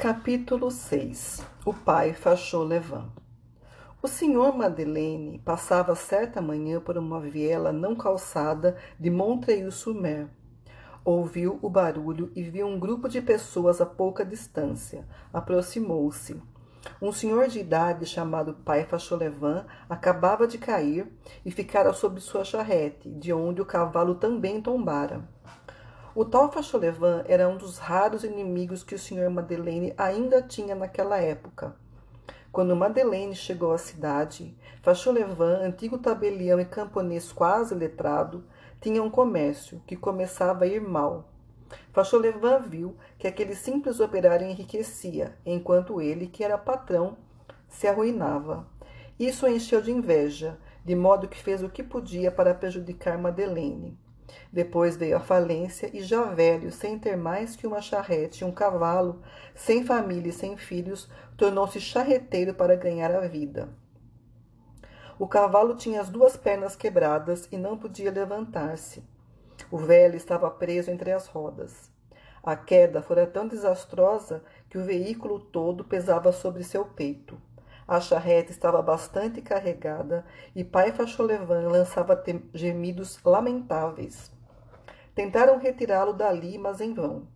Capítulo 6 O pai Fauchelevent O senhor Madeleine passava certa manhã por uma viela não calçada de Montreuil-sur-Mer. Ouviu o barulho e viu um grupo de pessoas a pouca distância. Aproximou-se. Um senhor de idade chamado pai Fauchelevent acabava de cair e ficara sobre sua charrete, de onde o cavalo também tombara. O tal Fauchelevent era um dos raros inimigos que o Sr. Madeleine ainda tinha naquela época. Quando Madeleine chegou à cidade, Fauchelevent, antigo tabelião e camponês quase letrado, tinha um comércio que começava a ir mal. Fauchelevent viu que aquele simples operário enriquecia, enquanto ele, que era patrão, se arruinava. Isso encheu de inveja, de modo que fez o que podia para prejudicar Madeleine. Depois veio a falência e, já velho, sem ter mais que uma charrete e um cavalo, sem família e sem filhos, tornou-se charreteiro para ganhar a vida. O cavalo tinha as duas pernas quebradas e não podia levantar-se. O velho estava preso entre as rodas. A queda fora tão desastrosa que o veículo todo pesava sobre seu peito. A charrete estava bastante carregada e pai Fauchelevent lançava gemidos lamentáveis. Tentaram retirá-lo dali, mas em vão.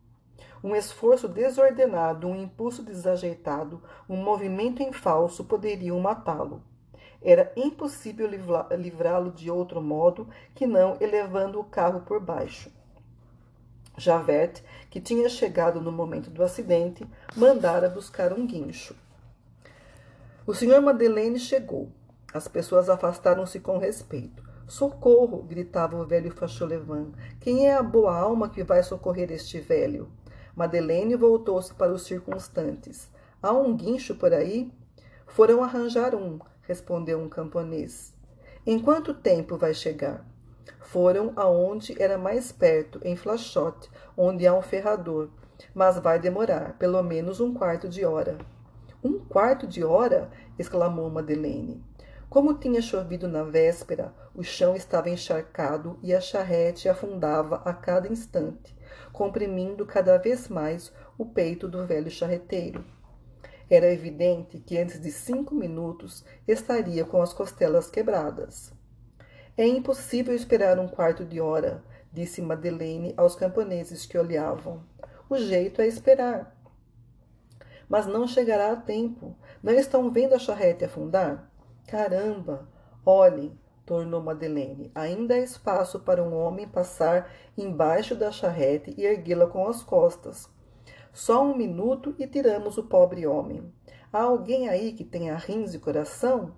Um esforço desordenado, um impulso desajeitado, um movimento em falso poderiam matá-lo. Era impossível livrá-lo de outro modo que não elevando o carro por baixo. Javert, que tinha chegado no momento do acidente, mandara buscar um guincho. O senhor Madeleine chegou. As pessoas afastaram-se com respeito. Socorro! gritava o velho Fauchelevent. Quem é a boa alma que vai socorrer este velho? Madeleine voltou-se para os circunstantes. Há um guincho por aí? Foram arranjar um, respondeu um camponês. Em quanto tempo vai chegar? Foram aonde era mais perto, em Flachote, onde há um ferrador. Mas vai demorar, pelo menos um quarto de hora. Um quarto de hora? exclamou Madeleine. Como tinha chovido na véspera, o chão estava encharcado e a charrete afundava a cada instante, comprimindo cada vez mais o peito do velho charreteiro. Era evidente que antes de cinco minutos estaria com as costelas quebradas. É impossível esperar um quarto de hora, disse Madeleine aos camponeses que olhavam. O jeito é esperar mas não chegará a tempo. Não estão vendo a charrete afundar? Caramba! Olhem, tornou Madeleine. Ainda há espaço para um homem passar embaixo da charrete e erguê-la com as costas. Só um minuto e tiramos o pobre homem. Há alguém aí que tenha rins e coração?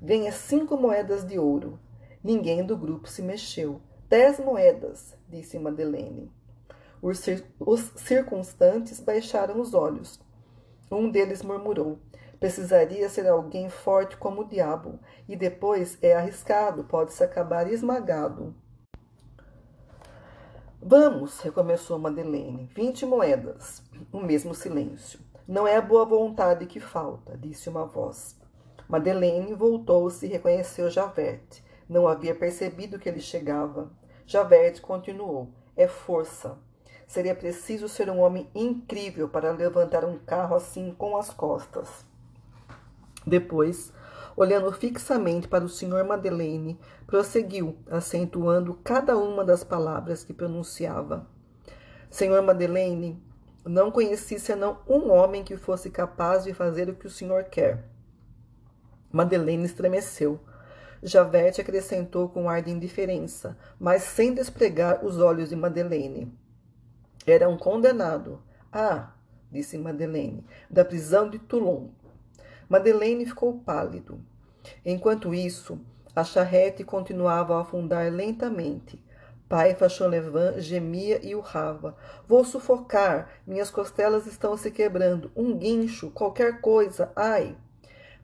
Ganha cinco moedas de ouro. Ninguém do grupo se mexeu. Dez moedas, disse Madeleine. Os, cir os circunstantes baixaram os olhos. Um deles murmurou: Precisaria ser alguém forte como o diabo, e depois é arriscado, pode-se acabar esmagado. Vamos, recomeçou Madeleine. Vinte moedas. O mesmo silêncio. Não é a boa vontade que falta, disse uma voz. Madeleine voltou-se e reconheceu Javert. Não havia percebido que ele chegava. Javert continuou. É força. Seria preciso ser um homem incrível para levantar um carro assim com as costas. Depois, olhando fixamente para o Sr. Madeleine, prosseguiu, acentuando cada uma das palavras que pronunciava. Senhor Madeleine, não conheci senão um homem que fosse capaz de fazer o que o senhor quer. Madeleine estremeceu. Javert acrescentou com ar de indiferença, mas sem despregar os olhos de Madeleine. Era um condenado. Ah, disse Madeleine, da prisão de Toulon. Madeleine ficou pálido. Enquanto isso, a charrete continuava a afundar lentamente. Pai Fauchelevent gemia e urrava. Vou sufocar, minhas costelas estão se quebrando. Um guincho, qualquer coisa, ai!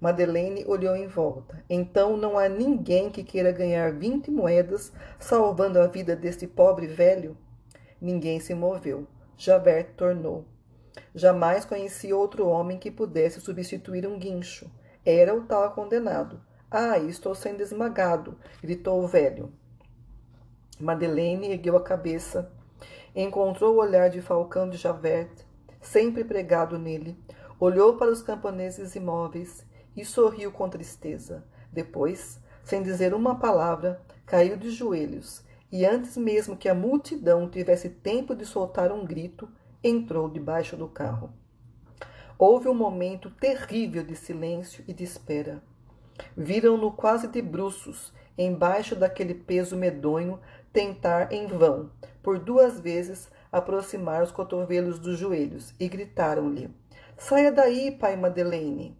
Madeleine olhou em volta. Então não há ninguém que queira ganhar vinte moedas salvando a vida deste pobre velho? Ninguém se moveu. Javert tornou. Jamais conheci outro homem que pudesse substituir um guincho. Era o tal condenado. Ah, estou sendo esmagado, gritou o velho. Madeleine ergueu a cabeça, encontrou o olhar de falcão de Javert. sempre pregado nele, olhou para os camponeses imóveis e sorriu com tristeza. Depois, sem dizer uma palavra, caiu de joelhos e, antes mesmo que a multidão tivesse tempo de soltar um grito, entrou debaixo do carro. Houve um momento terrível de silêncio e de espera. Viram-no quase de bruços, embaixo daquele peso medonho, tentar em vão, por duas vezes, aproximar os cotovelos dos joelhos, e gritaram-lhe: Saia daí, pai Madeleine!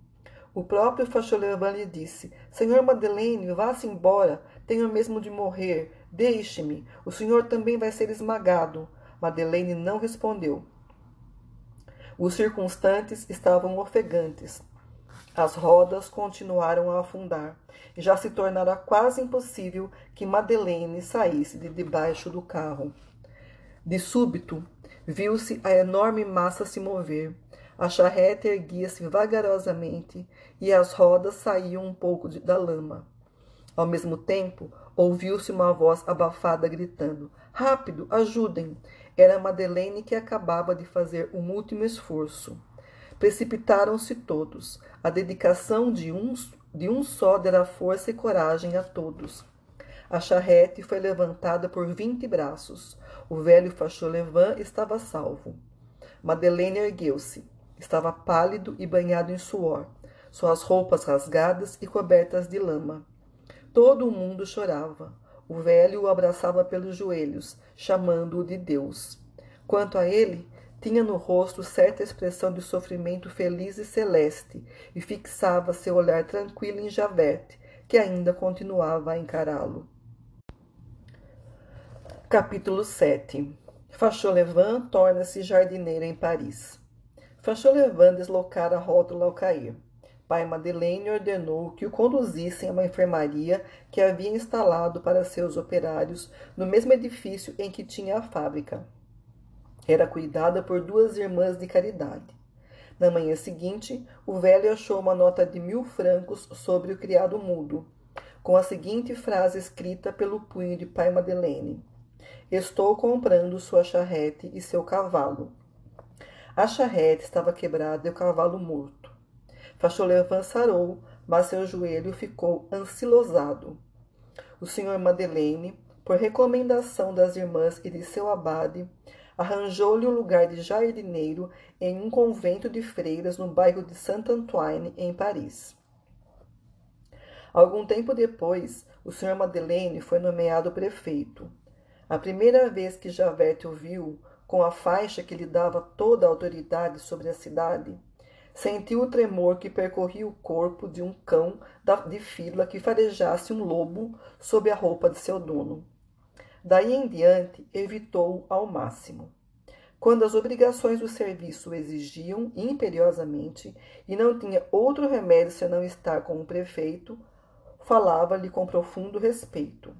O próprio Fauchelevent lhe disse: Senhor Madeleine, vá-se embora, tenho mesmo de morrer. Deixe-me, o senhor também vai ser esmagado. Madeleine não respondeu. Os circunstantes estavam ofegantes. As rodas continuaram a afundar e já se tornara quase impossível que Madeleine saísse de debaixo do carro. De súbito, viu-se a enorme massa se mover. A charrete erguia-se vagarosamente e as rodas saíam um pouco de, da lama. Ao mesmo tempo, ouviu-se uma voz abafada gritando: Rápido, ajudem! Era Madeleine que acabava de fazer um último esforço. Precipitaram-se todos. A dedicação de um, de um só dera força e coragem a todos. A charrete foi levantada por vinte braços. O velho Fauchelevent estava salvo. Madeleine ergueu-se. Estava pálido e banhado em suor, suas roupas rasgadas e cobertas de lama. Todo o mundo chorava. O velho o abraçava pelos joelhos, chamando-o de Deus. Quanto a ele, tinha no rosto certa expressão de sofrimento feliz e celeste, e fixava seu olhar tranquilo em Javerte, que ainda continuava a encará-lo. Capítulo 7 Fauchelevent torna-se jardineira em Paris. Fauchelevent deslocara a rótula ao cair pai Madeleine ordenou que o conduzissem a uma enfermaria que havia instalado para seus operários no mesmo edifício em que tinha a fábrica. Era cuidada por duas irmãs de caridade. Na manhã seguinte, o velho achou uma nota de mil francos sobre o criado mudo, com a seguinte frase escrita pelo punho de pai Madeleine: Estou comprando sua charrete e seu cavalo. A charrete estava quebrada e o cavalo morto. Fauchelevent sarou, mas seu joelho ficou ancilosado. O senhor Madeleine, por recomendação das irmãs e de seu abade, arranjou-lhe um lugar de jardineiro em um convento de freiras no bairro de Saint-Antoine, em Paris. Algum tempo depois, o senhor Madeleine foi nomeado prefeito. A primeira vez que Javert o viu, com a faixa que lhe dava toda a autoridade sobre a cidade, sentiu o tremor que percorria o corpo de um cão de fila que farejasse um lobo sob a roupa de seu dono. Daí em diante, evitou-o ao máximo. Quando as obrigações do serviço o exigiam imperiosamente e não tinha outro remédio senão estar com o prefeito, falava-lhe com profundo respeito.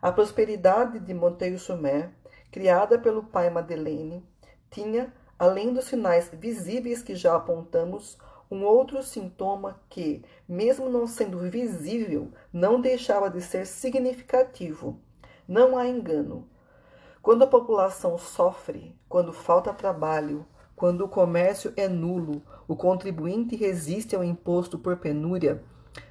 A prosperidade de Monteil-Sumer, criada pelo pai Madeleine, tinha além dos sinais visíveis que já apontamos, um outro sintoma que, mesmo não sendo visível, não deixava de ser significativo. Não há engano. Quando a população sofre, quando falta trabalho, quando o comércio é nulo, o contribuinte resiste ao imposto por penúria,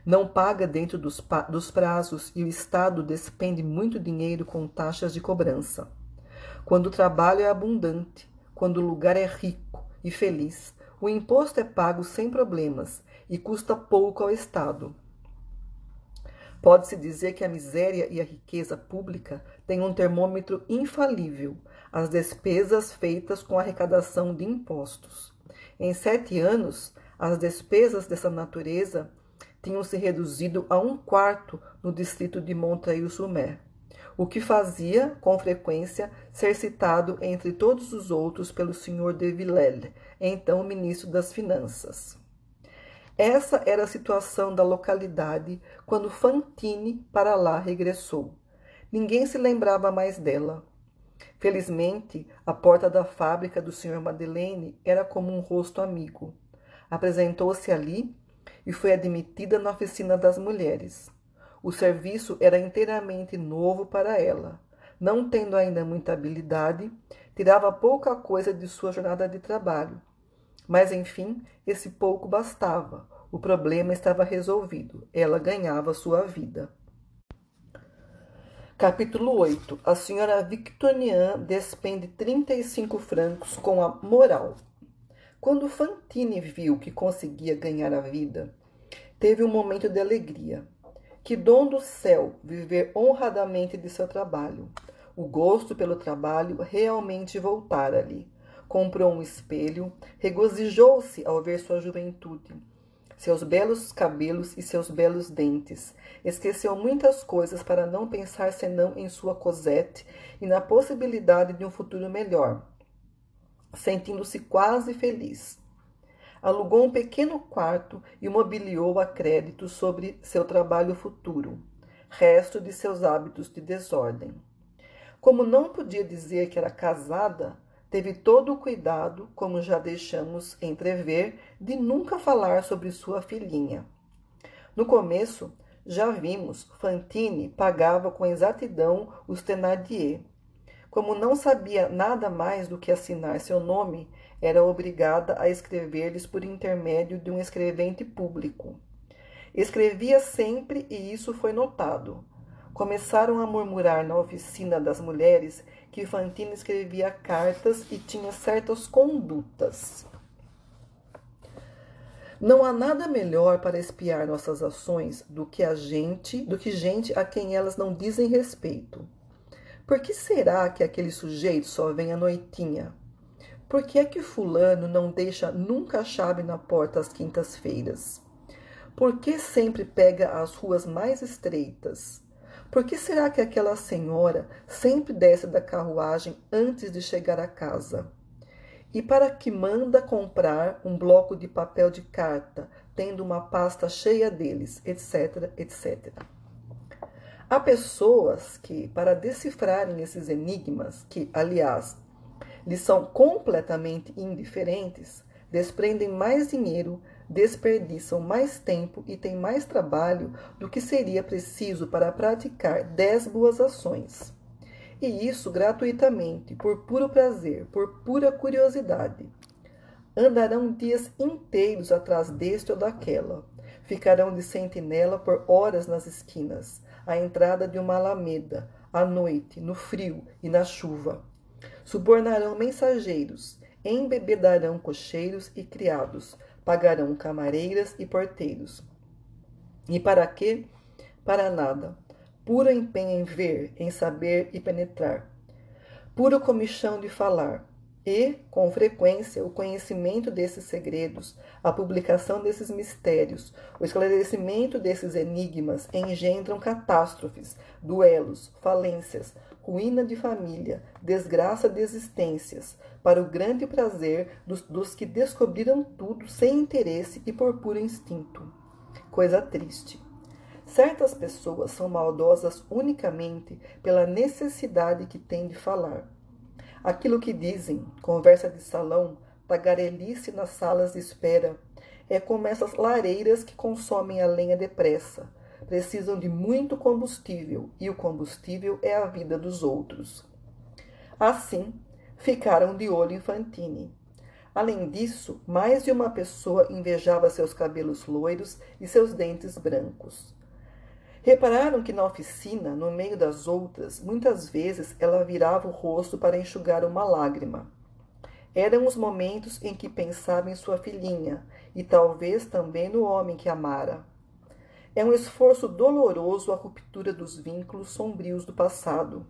não paga dentro dos, dos prazos e o Estado despende muito dinheiro com taxas de cobrança. Quando o trabalho é abundante, quando o lugar é rico e feliz, o imposto é pago sem problemas e custa pouco ao Estado. Pode-se dizer que a miséria e a riqueza pública têm um termômetro infalível, as despesas feitas com arrecadação de impostos. Em sete anos, as despesas dessa natureza tinham se reduzido a um quarto no distrito de Montreuil-sur-Mer o que fazia, com frequência, ser citado entre todos os outros pelo senhor de Villele, então ministro das Finanças. Essa era a situação da localidade quando Fantine para lá regressou. Ninguém se lembrava mais dela. Felizmente, a porta da fábrica do Sr. Madeleine era como um rosto amigo. Apresentou-se ali e foi admitida na oficina das mulheres. O serviço era inteiramente novo para ela. Não tendo ainda muita habilidade, tirava pouca coisa de sua jornada de trabalho. Mas, enfim, esse pouco bastava. O problema estava resolvido. Ela ganhava sua vida. Capítulo 8. A senhora Victorian despende 35 francos com a moral. Quando Fantine viu que conseguia ganhar a vida, teve um momento de alegria. Que dom do céu viver honradamente de seu trabalho. O gosto pelo trabalho realmente voltara-lhe. Comprou um espelho, regozijou-se ao ver sua juventude, seus belos cabelos e seus belos dentes. Esqueceu muitas coisas para não pensar senão em sua Cosette e na possibilidade de um futuro melhor, sentindo-se quase feliz alugou um pequeno quarto e mobiliou a crédito sobre seu trabalho futuro, resto de seus hábitos de desordem. Como não podia dizer que era casada, teve todo o cuidado, como já deixamos entrever, de nunca falar sobre sua filhinha. No começo, já vimos, Fantine pagava com exatidão os Thénardier. Como não sabia nada mais do que assinar seu nome, era obrigada a escrever-lhes por intermédio de um escrevente público. Escrevia sempre e isso foi notado. Começaram a murmurar na oficina das mulheres que Fantine escrevia cartas e tinha certas condutas. Não há nada melhor para espiar nossas ações do que a gente, do que gente a quem elas não dizem respeito. Por que será que aquele sujeito só vem à noitinha? Por que é que fulano não deixa nunca a chave na porta às quintas-feiras? Por que sempre pega as ruas mais estreitas? Por que será que aquela senhora sempre desce da carruagem antes de chegar a casa? E para que manda comprar um bloco de papel de carta, tendo uma pasta cheia deles, etc, etc. Há pessoas que, para decifrarem esses enigmas, que, aliás, lhes são completamente indiferentes, desprendem mais dinheiro, desperdiçam mais tempo e têm mais trabalho do que seria preciso para praticar dez boas ações. E isso gratuitamente, por puro prazer, por pura curiosidade. Andarão dias inteiros atrás deste ou daquela. Ficarão de sentinela por horas nas esquinas, à entrada de uma alameda, à noite, no frio e na chuva Subornarão mensageiros, embebedarão cocheiros e criados, pagarão camareiras e porteiros. E para quê? Para nada. Puro empenho em ver, em saber e penetrar. Puro comichão de falar. E, com frequência, o conhecimento desses segredos, a publicação desses mistérios, o esclarecimento desses enigmas engendram catástrofes, duelos, falências, ruína de família, desgraça de existências, para o grande prazer dos, dos que descobriram tudo sem interesse e por puro instinto. Coisa triste. Certas pessoas são maldosas unicamente pela necessidade que têm de falar. Aquilo que dizem, conversa de salão, tagarelice nas salas de espera, é como essas lareiras que consomem a lenha depressa precisam de muito combustível e o combustível é a vida dos outros. Assim, ficaram de olho em Fantine. Além disso, mais de uma pessoa invejava seus cabelos loiros e seus dentes brancos. Repararam que na oficina, no meio das outras, muitas vezes ela virava o rosto para enxugar uma lágrima. Eram os momentos em que pensava em sua filhinha e talvez também no homem que amara. É um esforço doloroso a ruptura dos vínculos sombrios do passado.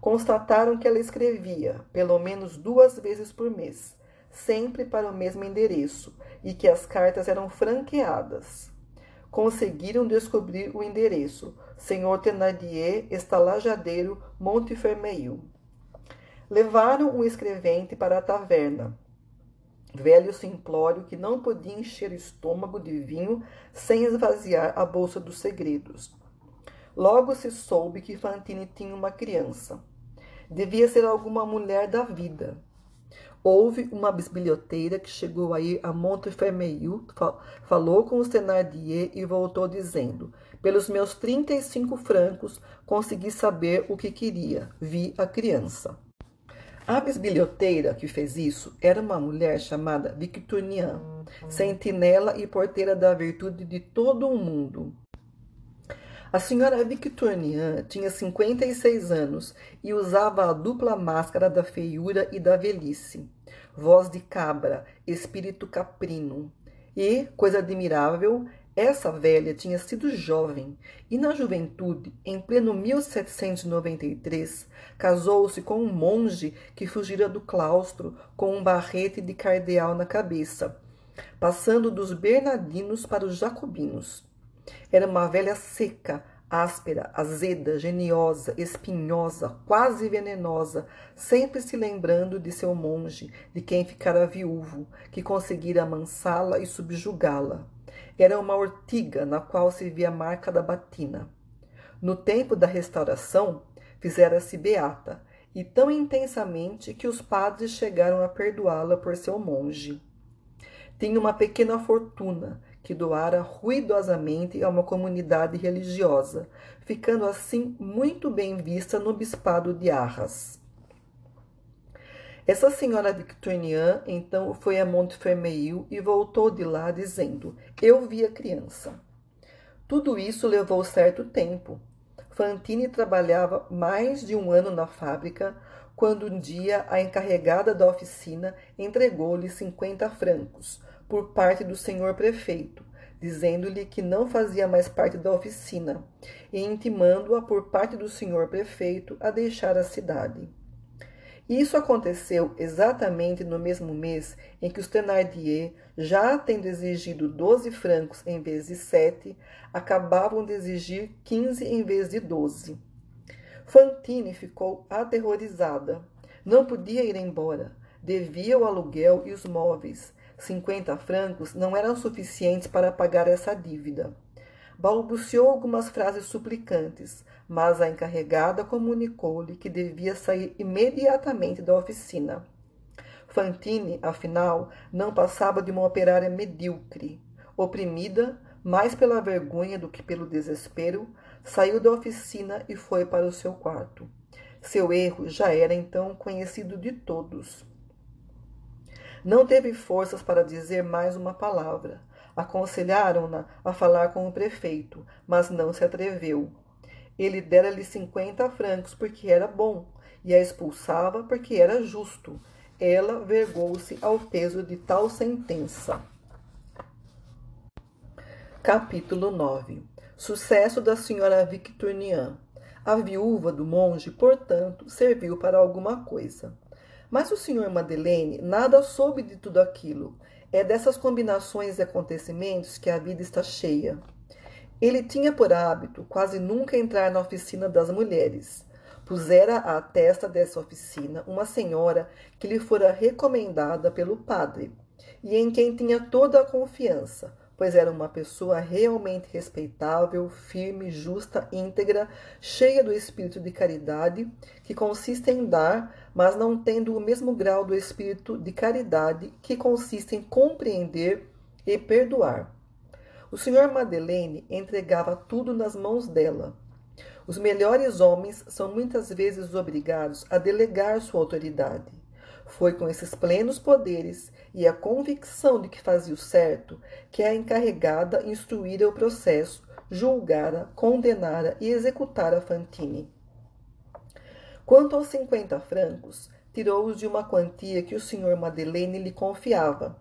Constataram que ela escrevia, pelo menos duas vezes por mês, sempre para o mesmo endereço, e que as cartas eram franqueadas. Conseguiram descobrir o endereço: Senhor Thenardier, Estalajadeiro, Montefermeil. Levaram o escrevente para a taverna, velho simplório que não podia encher o estômago de vinho sem esvaziar a bolsa dos segredos. Logo se soube que Fantine tinha uma criança. Devia ser alguma mulher da vida. Houve uma bisbilhoteira que chegou a a Montfermeil, falou com os Thenardier e voltou dizendo: Pelos meus trinta e cinco francos consegui saber o que queria. Vi a criança. A bisbilhoteira que fez isso era uma mulher chamada Victurnien, sentinela e porteira da virtude de todo o mundo. A senhora Victurnien tinha 56 anos e usava a dupla máscara da feiura e da velhice. Voz de cabra, espírito caprino. E, coisa admirável, essa velha tinha sido jovem e, na juventude, em pleno 1793, casou-se com um monge que fugira do claustro com um barrete de cardeal na cabeça, passando dos bernardinos para os jacobinos. Era uma velha seca, áspera, azeda, geniosa, espinhosa, quase venenosa, sempre se lembrando de seu monge, de quem ficara viúvo, que conseguira amansá-la e subjugá-la. Era uma ortiga na qual se via a marca da batina. No tempo da restauração, fizera-se beata, e tão intensamente que os padres chegaram a perdoá-la por seu monge. Tinha uma pequena fortuna, que doara ruidosamente a uma comunidade religiosa, ficando assim muito bem vista no bispado de Arras. Essa senhora Victorinian então foi a Montfermeil e voltou de lá dizendo: Eu vi a criança. Tudo isso levou certo tempo. Fantine trabalhava mais de um ano na fábrica, quando um dia a encarregada da oficina entregou-lhe cinquenta francos, por parte do senhor prefeito, dizendo-lhe que não fazia mais parte da oficina, e intimando-a por parte do senhor prefeito a deixar a cidade. Isso aconteceu exatamente no mesmo mês em que os Thénardier, já tendo exigido doze francos em vez de sete, acabavam de exigir quinze em vez de doze. Fantine ficou aterrorizada. Não podia ir embora. Devia o aluguel e os móveis, 50 francos não eram suficientes para pagar essa dívida. Balbuciou algumas frases suplicantes, mas a encarregada comunicou-lhe que devia sair imediatamente da oficina. Fantine, afinal, não passava de uma operária medíocre. Oprimida, mais pela vergonha do que pelo desespero, saiu da oficina e foi para o seu quarto. Seu erro já era então conhecido de todos. Não teve forças para dizer mais uma palavra. Aconselharam-na a falar com o prefeito, mas não se atreveu. Ele dera-lhe cinquenta francos porque era bom, e a expulsava porque era justo. Ela vergou-se ao peso de tal sentença. Capítulo 9 Sucesso da senhora Victorinian. A viúva do monge, portanto, serviu para alguma coisa. Mas o senhor Madeleine nada soube de tudo aquilo. É dessas combinações de acontecimentos que a vida está cheia. Ele tinha por hábito quase nunca entrar na oficina das mulheres. Pusera à testa dessa oficina uma senhora que lhe fora recomendada pelo padre e em quem tinha toda a confiança, pois era uma pessoa realmente respeitável, firme, justa, íntegra, cheia do espírito de caridade, que consiste em dar, mas não tendo o mesmo grau do espírito de caridade, que consiste em compreender e perdoar. O senhor Madeleine entregava tudo nas mãos dela. Os melhores homens são muitas vezes obrigados a delegar sua autoridade. Foi com esses plenos poderes e a convicção de que fazia o certo que a encarregada instruíra o processo, julgara, condenara e executara Fantine. Quanto aos cinquenta francos, tirou-os de uma quantia que o senhor Madeleine lhe confiava,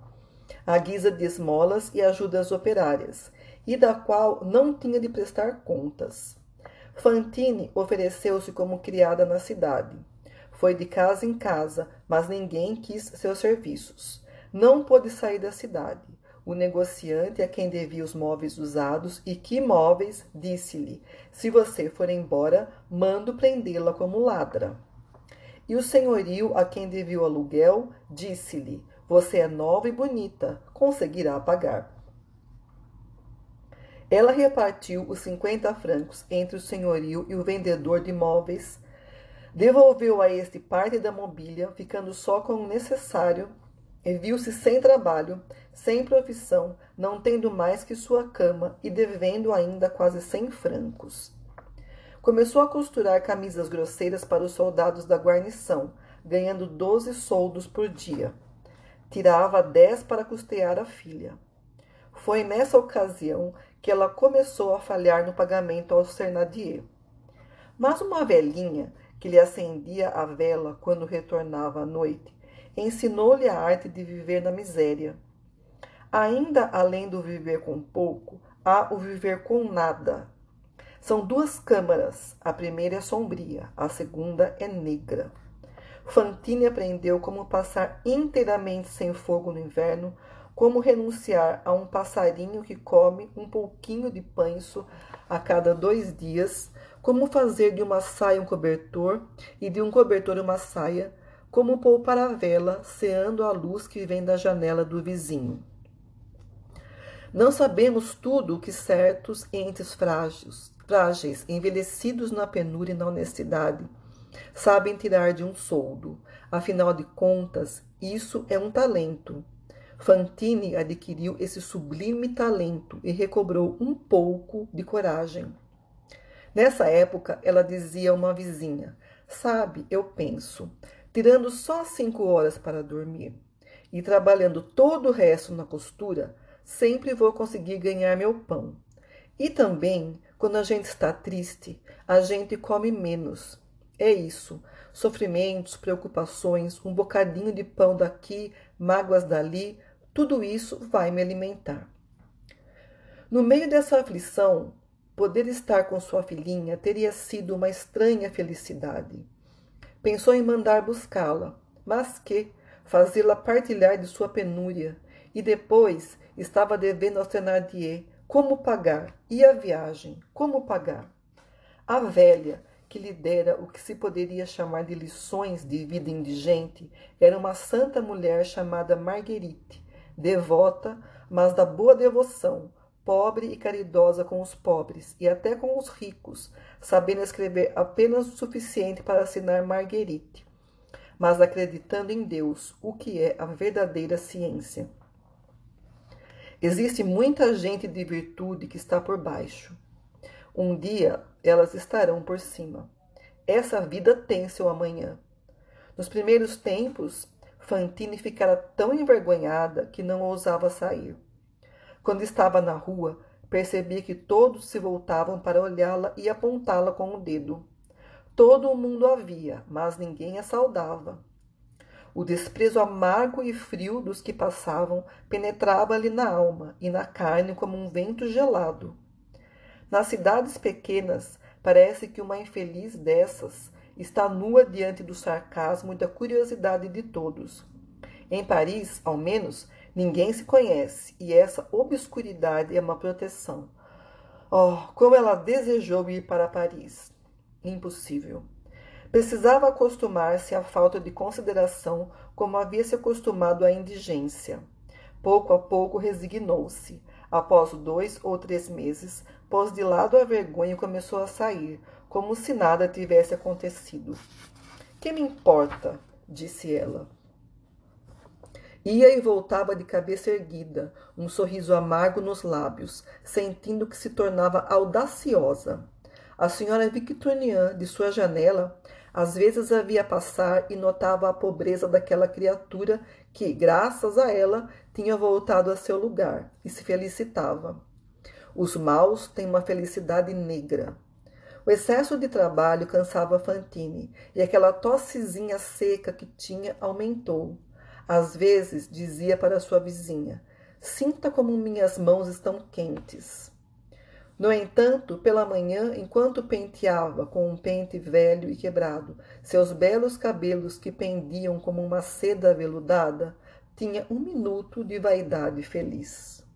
à guisa de esmolas e ajudas operárias, e da qual não tinha de prestar contas. Fantine ofereceu-se como criada na cidade. Foi de casa em casa, mas ninguém quis seus serviços. Não pôde sair da cidade. O negociante a quem devia os móveis usados e que móveis, disse-lhe: Se você for embora, mando prendê-la como ladra. E o senhorio a quem devia o aluguel disse-lhe: Você é nova e bonita, conseguirá pagar. Ela repartiu os cinquenta francos entre o senhorio e o vendedor de móveis Devolveu a este parte da mobília, ficando só com o necessário, e viu-se sem trabalho, sem profissão, não tendo mais que sua cama e devendo ainda quase cem francos. Começou a costurar camisas grosseiras para os soldados da guarnição, ganhando doze soldos por dia. Tirava dez para custear a filha. Foi nessa ocasião que ela começou a falhar no pagamento ao Sernadier. Mas uma velhinha que lhe acendia a vela quando retornava à noite ensinou-lhe a arte de viver na miséria. Ainda além do viver com pouco, há o viver com nada. São duas câmaras, a primeira é sombria, a segunda é negra. Fantine aprendeu como passar inteiramente sem fogo no inverno, como renunciar a um passarinho que come um pouquinho de panço a cada dois dias, como fazer de uma saia um cobertor e de um cobertor uma saia, como poupar a vela, ceando a luz que vem da janela do vizinho. Não sabemos tudo o que certos entes frágeis, frágeis, envelhecidos na penúria e na honestidade, sabem tirar de um soldo. Afinal de contas, isso é um talento. Fantine adquiriu esse sublime talento e recobrou um pouco de coragem. Nessa época, ela dizia a uma vizinha: Sabe, eu penso, tirando só cinco horas para dormir e trabalhando todo o resto na costura, sempre vou conseguir ganhar meu pão. E também, quando a gente está triste, a gente come menos. É isso. Sofrimentos, preocupações, um bocadinho de pão daqui, mágoas dali, tudo isso vai me alimentar. No meio dessa aflição, poder estar com sua filhinha teria sido uma estranha felicidade. Pensou em mandar buscá-la, mas que fazê-la partilhar de sua penúria, e depois estava devendo ao Thénardier como pagar, e a viagem, como pagar. A velha, que lhe dera o que se poderia chamar de lições de vida indigente, era uma santa mulher chamada Marguerite, devota, mas da boa devoção, pobre e caridosa com os pobres e até com os ricos, sabendo escrever apenas o suficiente para assinar Marguerite, mas acreditando em Deus, o que é a verdadeira ciência. Existe muita gente de virtude que está por baixo. Um dia elas estarão por cima. Essa vida tem seu amanhã. Nos primeiros tempos, Fantine ficara tão envergonhada que não ousava sair. Quando estava na rua, percebia que todos se voltavam para olhá-la e apontá-la com o dedo. Todo o mundo a via, mas ninguém a saudava. O desprezo amargo e frio dos que passavam penetrava-lhe na alma e na carne como um vento gelado. Nas cidades pequenas, parece que uma infeliz dessas está nua diante do sarcasmo e da curiosidade de todos. Em Paris, ao menos, ninguém se conhece e essa obscuridade é uma proteção. Oh, como ela desejou ir para Paris! Impossível. Precisava acostumar-se à falta de consideração, como havia se acostumado à indigência. Pouco a pouco resignou-se. Após dois ou três meses, pôs de lado a vergonha e começou a sair, como se nada tivesse acontecido. Que me importa? disse ela. Ia e voltava de cabeça erguida, um sorriso amargo nos lábios, sentindo que se tornava audaciosa. A senhora Victorinian, de sua janela, às vezes a via passar e notava a pobreza daquela criatura que, graças a ela, tinha voltado a seu lugar e se felicitava. Os maus têm uma felicidade negra. O excesso de trabalho cansava Fantine e aquela tossezinha seca que tinha aumentou. Às vezes dizia para sua vizinha: Sinta como minhas mãos estão quentes. No entanto, pela manhã, enquanto penteava com um pente velho e quebrado seus belos cabelos que pendiam como uma seda aveludada, tinha um minuto de vaidade feliz.